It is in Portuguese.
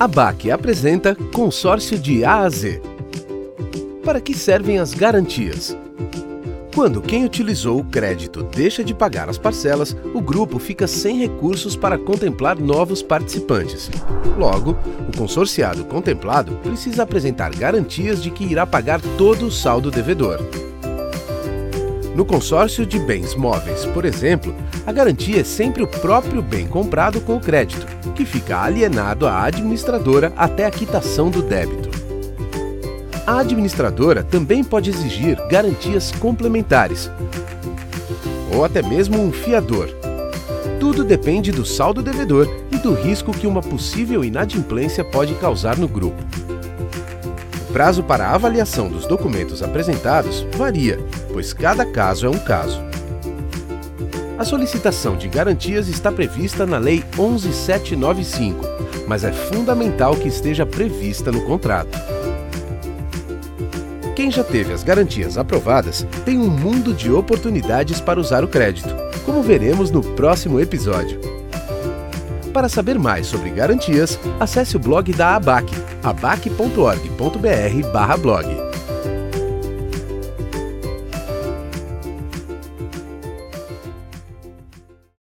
A BAC apresenta Consórcio de A a Z. Para que servem as garantias? Quando quem utilizou o crédito deixa de pagar as parcelas, o grupo fica sem recursos para contemplar novos participantes. Logo, o consorciado contemplado precisa apresentar garantias de que irá pagar todo o saldo devedor. No consórcio de bens móveis, por exemplo, a garantia é sempre o próprio bem comprado com o crédito, que fica alienado à administradora até a quitação do débito. A administradora também pode exigir garantias complementares, ou até mesmo um fiador. Tudo depende do saldo devedor e do risco que uma possível inadimplência pode causar no grupo. Prazo para a avaliação dos documentos apresentados varia, pois cada caso é um caso. A solicitação de garantias está prevista na Lei 11795, mas é fundamental que esteja prevista no contrato. Quem já teve as garantias aprovadas tem um mundo de oportunidades para usar o crédito, como veremos no próximo episódio. Para saber mais sobre garantias, acesse o blog da ABAC, abac.org.br/blog.